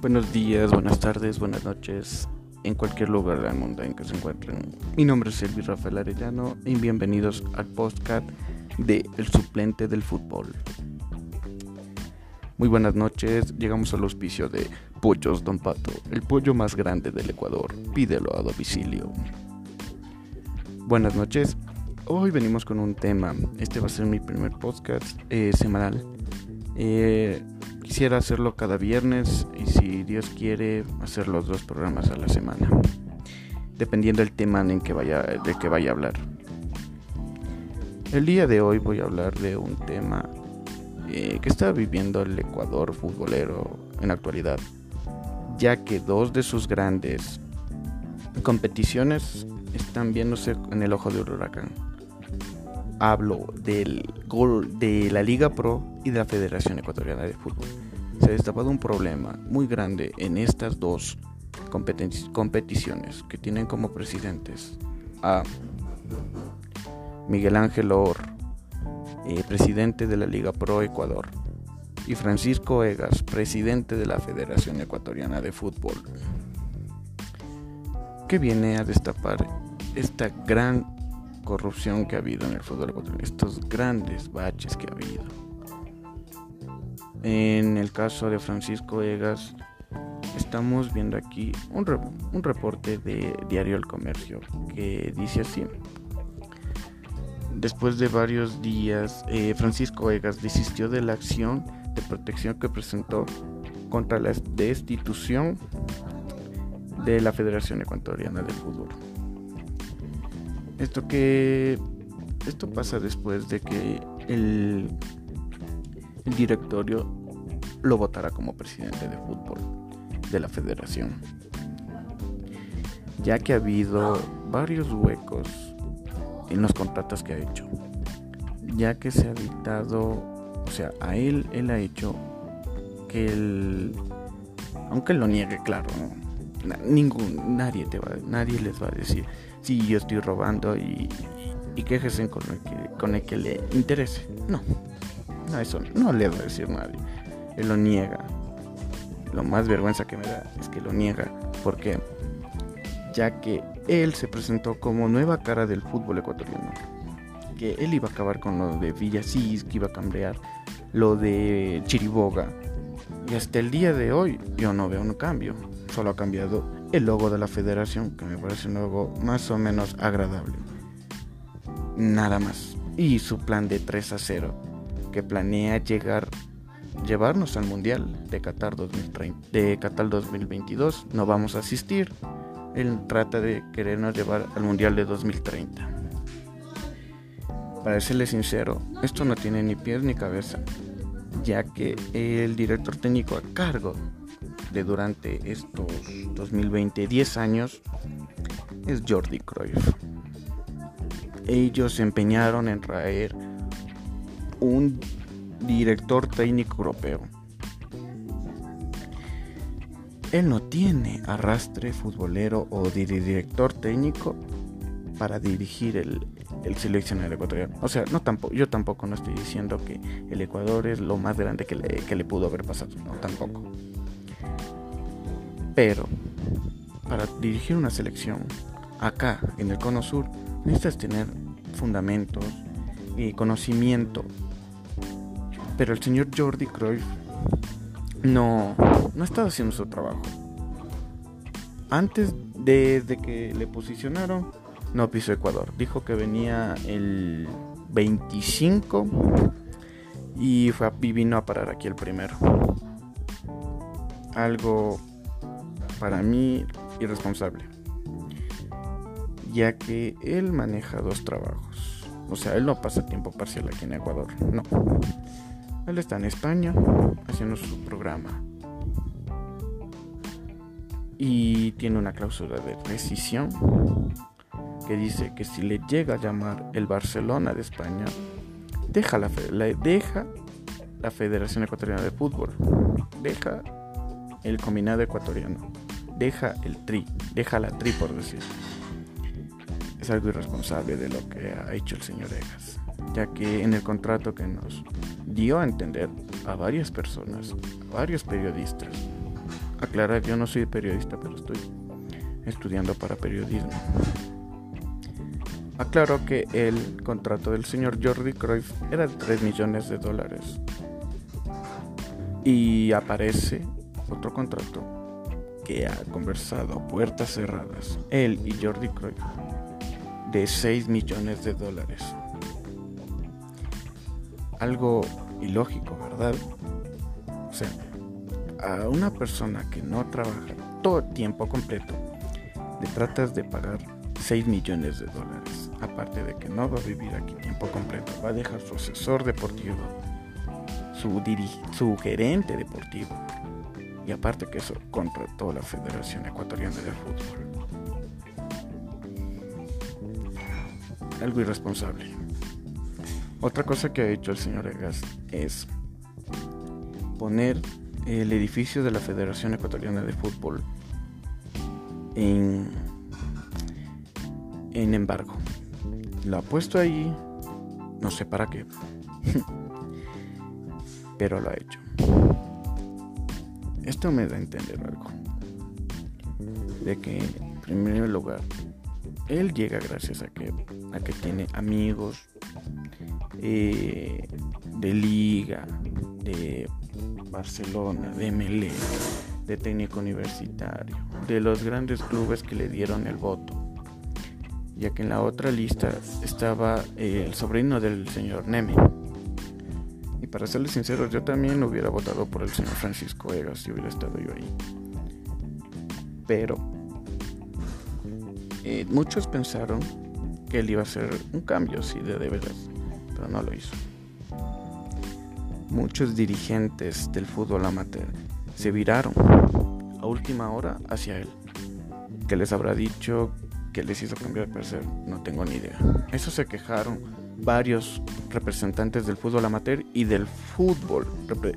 Buenos días, buenas tardes, buenas noches, en cualquier lugar del mundo en que se encuentren. Mi nombre es Elvis Rafael Arellano y bienvenidos al podcast de El suplente del fútbol. Muy buenas noches, llegamos al auspicio de Pollos Don Pato, el pollo más grande del Ecuador. Pídelo a domicilio. Buenas noches, hoy venimos con un tema. Este va a ser mi primer podcast eh, semanal. Eh, Quisiera hacerlo cada viernes y si Dios quiere hacer los dos programas a la semana, dependiendo del tema en que vaya, de que vaya a hablar. El día de hoy voy a hablar de un tema eh, que está viviendo el Ecuador futbolero en la actualidad, ya que dos de sus grandes competiciones están viéndose en el ojo del huracán. Hablo del gol de la Liga Pro y de la Federación Ecuatoriana de Fútbol. Se ha destapado un problema muy grande en estas dos competiciones que tienen como presidentes a Miguel Ángel Or, eh, presidente de la Liga Pro Ecuador, y Francisco Egas, presidente de la Federación Ecuatoriana de Fútbol, que viene a destapar esta gran corrupción que ha habido en el fútbol ecuatoriano, estos grandes baches que ha habido. En el caso de Francisco Egas, estamos viendo aquí un, un reporte de Diario El Comercio que dice así. Después de varios días, eh, Francisco Egas desistió de la acción de protección que presentó contra la destitución de la Federación Ecuatoriana de Fútbol. Esto que esto pasa después de que el, el directorio lo votará como presidente de fútbol de la federación. Ya que ha habido varios huecos en los contratos que ha hecho. Ya que se ha dictado, o sea, a él, él ha hecho que él, aunque lo niegue, claro, ningún, nadie, te va, nadie les va a decir si yo estoy robando y, y quejesen con el, que, con el que le interese. No, no, eso no le va a decir nadie. Él lo niega. Lo más vergüenza que me da es que lo niega. porque Ya que él se presentó como nueva cara del fútbol ecuatoriano. Que él iba a acabar con lo de Villasís, que iba a cambiar lo de Chiriboga. Y hasta el día de hoy yo no veo un cambio. Solo ha cambiado el logo de la federación, que me parece un logo más o menos agradable. Nada más. Y su plan de 3 a 0, que planea llegar, llevarnos al Mundial de Qatar, 2030, de Qatar 2022. No vamos a asistir. Él trata de querernos llevar al Mundial de 2030. Para serle sincero, esto no tiene ni pies ni cabeza, ya que el director técnico a cargo de durante estos 2020 10 años es Jordi Cruyff. Ellos se empeñaron en traer un director técnico europeo. Él no tiene arrastre futbolero o director técnico para dirigir el, el seleccionado ecuatoriano. O sea, no tampoco, yo tampoco no estoy diciendo que el Ecuador es lo más grande que le, que le pudo haber pasado. No, tampoco. Pero para dirigir una selección acá en el Cono Sur necesitas tener fundamentos y conocimiento. Pero el señor Jordi Cruyff no, no estaba haciendo su trabajo. Antes de, que le posicionaron, no pisó Ecuador. Dijo que venía el 25 y, fue y vino a parar aquí el primero. Algo para mí irresponsable, ya que él maneja dos trabajos. O sea, él no pasa tiempo parcial aquí en Ecuador, no. Él está en España haciendo su programa. Y tiene una cláusula de rescisión que dice que si le llega a llamar el Barcelona de España, deja la, deja la Federación Ecuatoriana de Fútbol, deja el combinado ecuatoriano deja el tri, deja la tri por decir. Es algo irresponsable de lo que ha hecho el señor Egas, ya que en el contrato que nos dio a entender a varias personas, a varios periodistas, aclarar, yo no soy periodista, pero estoy estudiando para periodismo. Aclaro que el contrato del señor Jordi Cruyff era de 3 millones de dólares. Y aparece otro contrato ha conversado a puertas cerradas, él y Jordi Cruyff, de 6 millones de dólares. Algo ilógico, ¿verdad? O sea, a una persona que no trabaja todo tiempo completo, le tratas de pagar 6 millones de dólares. Aparte de que no va a vivir aquí tiempo completo, va a dejar su asesor deportivo, su, su gerente deportivo. Y aparte que eso contrató la Federación Ecuatoriana de Fútbol. Algo irresponsable. Otra cosa que ha hecho el señor Egas es poner el edificio de la Federación Ecuatoriana de Fútbol en, en embargo. Lo ha puesto ahí, no sé para qué, pero lo ha hecho. Esto me da a entender algo. De que, en primer lugar, él llega gracias a que, a que tiene amigos eh, de liga, de Barcelona, de Melé, de técnico universitario, de los grandes clubes que le dieron el voto, ya que en la otra lista estaba eh, el sobrino del señor Neme. Para serles sinceros, yo también hubiera votado por el señor Francisco Egas si hubiera estado yo ahí. Pero eh, muchos pensaron que él iba a hacer un cambio, sí, de de pero no lo hizo muchos dirigentes del fútbol amateur se viraron a última hora hacia él. ¿Qué les habrá dicho que les hizo cambiar de parecer? No tengo ni idea. Eso se quejaron varios representantes del fútbol amateur y del fútbol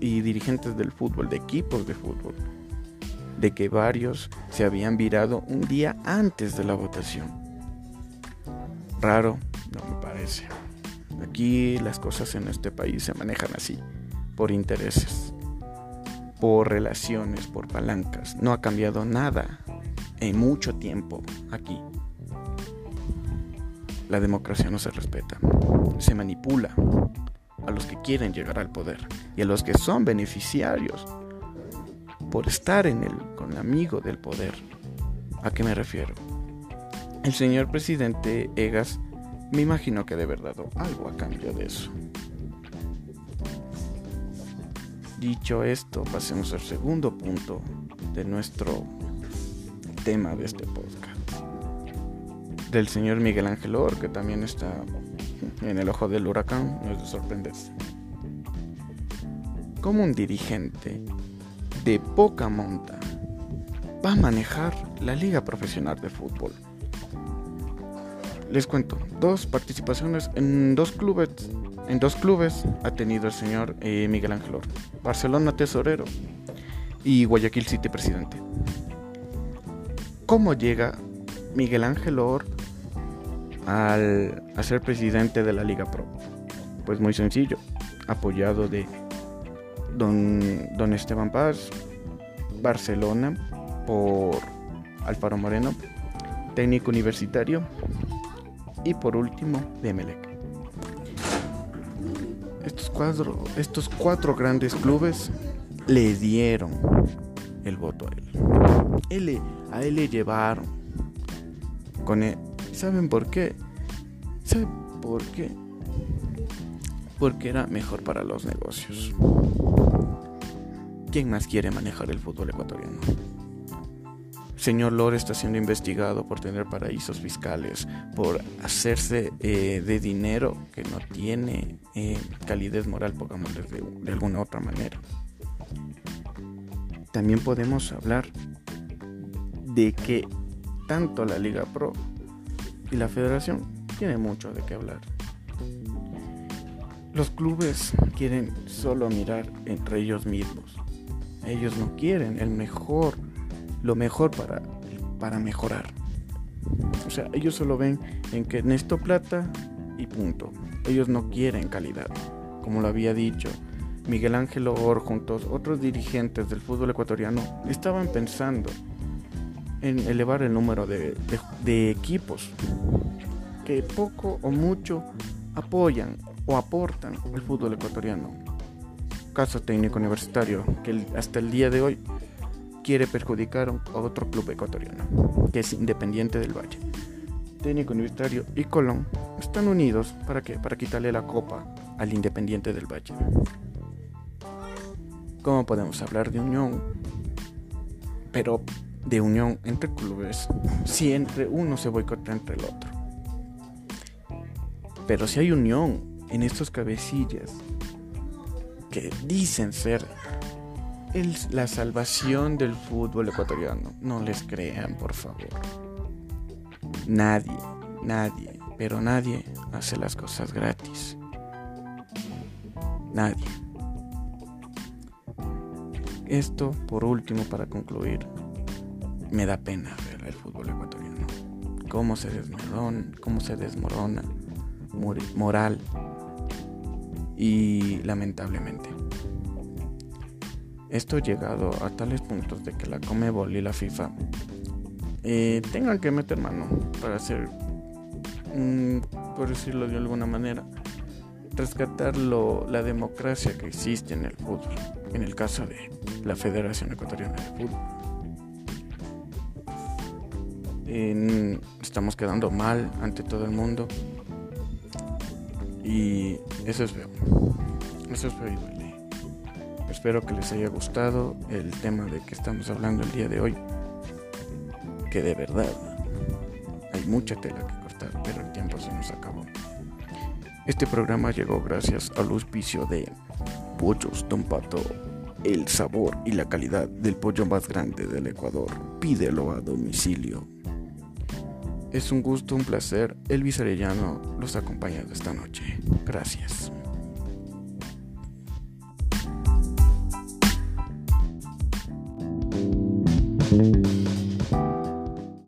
y dirigentes del fútbol, de equipos de fútbol, de que varios se habían virado un día antes de la votación. Raro, no me parece. Aquí las cosas en este país se manejan así por intereses, por relaciones, por palancas. No ha cambiado nada en mucho tiempo aquí. La democracia no se respeta, se manipula a los que quieren llegar al poder y a los que son beneficiarios por estar en el, con el amigo del poder. ¿A qué me refiero? El señor presidente Egas me imagino que de verdad algo a cambio de eso. Dicho esto, pasemos al segundo punto de nuestro tema de este podcast. Del señor Miguel Ángel Or, que también está en el ojo del huracán, no es de sorprenderse. Como un dirigente de poca monta va a manejar la liga profesional de fútbol? Les cuento, dos participaciones en dos clubes en dos clubes ha tenido el señor eh, Miguel Ángel Or. Barcelona tesorero y Guayaquil City presidente. ¿Cómo llega Miguel Ángel Or al, ser presidente de la Liga Pro? Pues muy sencillo, apoyado de don, don Esteban Paz, Barcelona por Alfaro Moreno, técnico universitario y por último de Melec estos cuatro grandes clubes le dieron el voto a él. a él le llevaron con él. ¿Saben por qué? ¿Saben por qué? Porque era mejor para los negocios. ¿Quién más quiere manejar el fútbol ecuatoriano? señor Lore está siendo investigado por tener paraísos fiscales, por hacerse eh, de dinero que no tiene eh, calidez moral, pongamos de, de alguna otra manera. También podemos hablar de que tanto la Liga Pro y la Federación tienen mucho de qué hablar. Los clubes quieren solo mirar entre ellos mismos. Ellos no quieren el mejor lo mejor para, para mejorar. O sea, ellos solo ven en que necesito plata y punto. Ellos no quieren calidad. Como lo había dicho Miguel Ángel Or junto a otros dirigentes del fútbol ecuatoriano estaban pensando en elevar el número de, de equipos que poco o mucho apoyan o aportan al fútbol ecuatoriano. Caso técnico universitario que hasta el día de hoy quiere perjudicar a otro club ecuatoriano, que es Independiente del Valle. Técnico Universitario y Colón están unidos para que para quitarle la copa al Independiente del Valle. ¿Cómo podemos hablar de unión? Pero de unión entre clubes si entre uno se boicota entre el otro. Pero si hay unión en estos cabecillas que dicen ser la salvación del fútbol ecuatoriano, no les crean, por favor. Nadie, nadie, pero nadie hace las cosas gratis. Nadie. Esto, por último, para concluir, me da pena ver el fútbol ecuatoriano. Cómo se desmorona, cómo se desmorona moral y lamentablemente. Esto ha llegado a tales puntos de que la Comebol y la FIFA eh, tengan que meter mano para hacer, por decirlo de alguna manera, rescatar la democracia que existe en el fútbol, en el caso de la Federación Ecuatoriana de Fútbol. Estamos quedando mal ante todo el mundo y eso es feo. Eso es feo y duele. Espero que les haya gustado el tema de que estamos hablando el día de hoy. Que de verdad hay mucha tela que cortar, pero el tiempo se nos acabó. Este programa llegó gracias al auspicio de Pollos Don Pato. El sabor y la calidad del pollo más grande del Ecuador. Pídelo a domicilio. Es un gusto, un placer. Elvis Arellano los ha acompañado esta noche. Gracias.